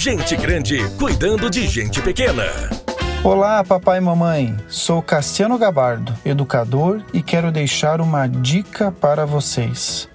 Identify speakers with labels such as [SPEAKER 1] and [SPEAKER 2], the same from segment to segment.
[SPEAKER 1] Gente grande cuidando de gente pequena.
[SPEAKER 2] Olá, papai e mamãe. Sou Cassiano Gabardo, educador, e quero deixar uma dica para vocês.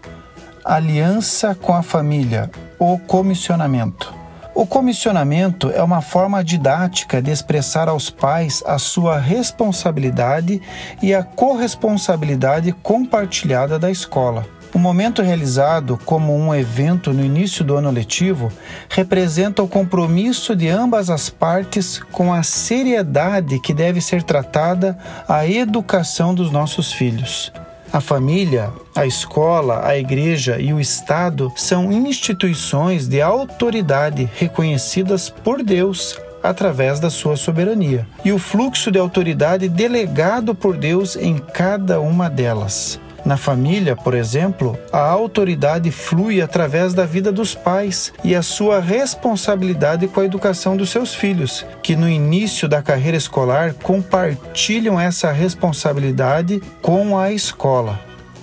[SPEAKER 2] Aliança com a família, o comissionamento. O comissionamento é uma forma didática de expressar aos pais a sua responsabilidade e a corresponsabilidade compartilhada da escola. O momento realizado como um evento no início do ano letivo representa o compromisso de ambas as partes com a seriedade que deve ser tratada a educação dos nossos filhos. A família, a escola, a igreja e o Estado são instituições de autoridade reconhecidas por Deus através da sua soberania e o fluxo de autoridade delegado por Deus em cada uma delas. Na família, por exemplo, a autoridade flui através da vida dos pais e a sua responsabilidade com a educação dos seus filhos, que no início da carreira escolar compartilham essa responsabilidade com a escola.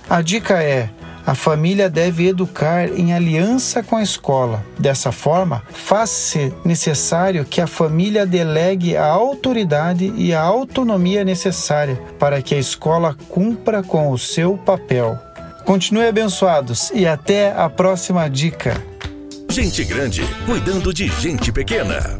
[SPEAKER 2] A dica é: a família deve educar em aliança com a escola. Dessa forma, faz-se necessário que a família delegue a autoridade e a autonomia necessária para que a escola cumpra com o seu papel. Continue abençoados e até a próxima dica.
[SPEAKER 1] Gente grande cuidando de gente pequena.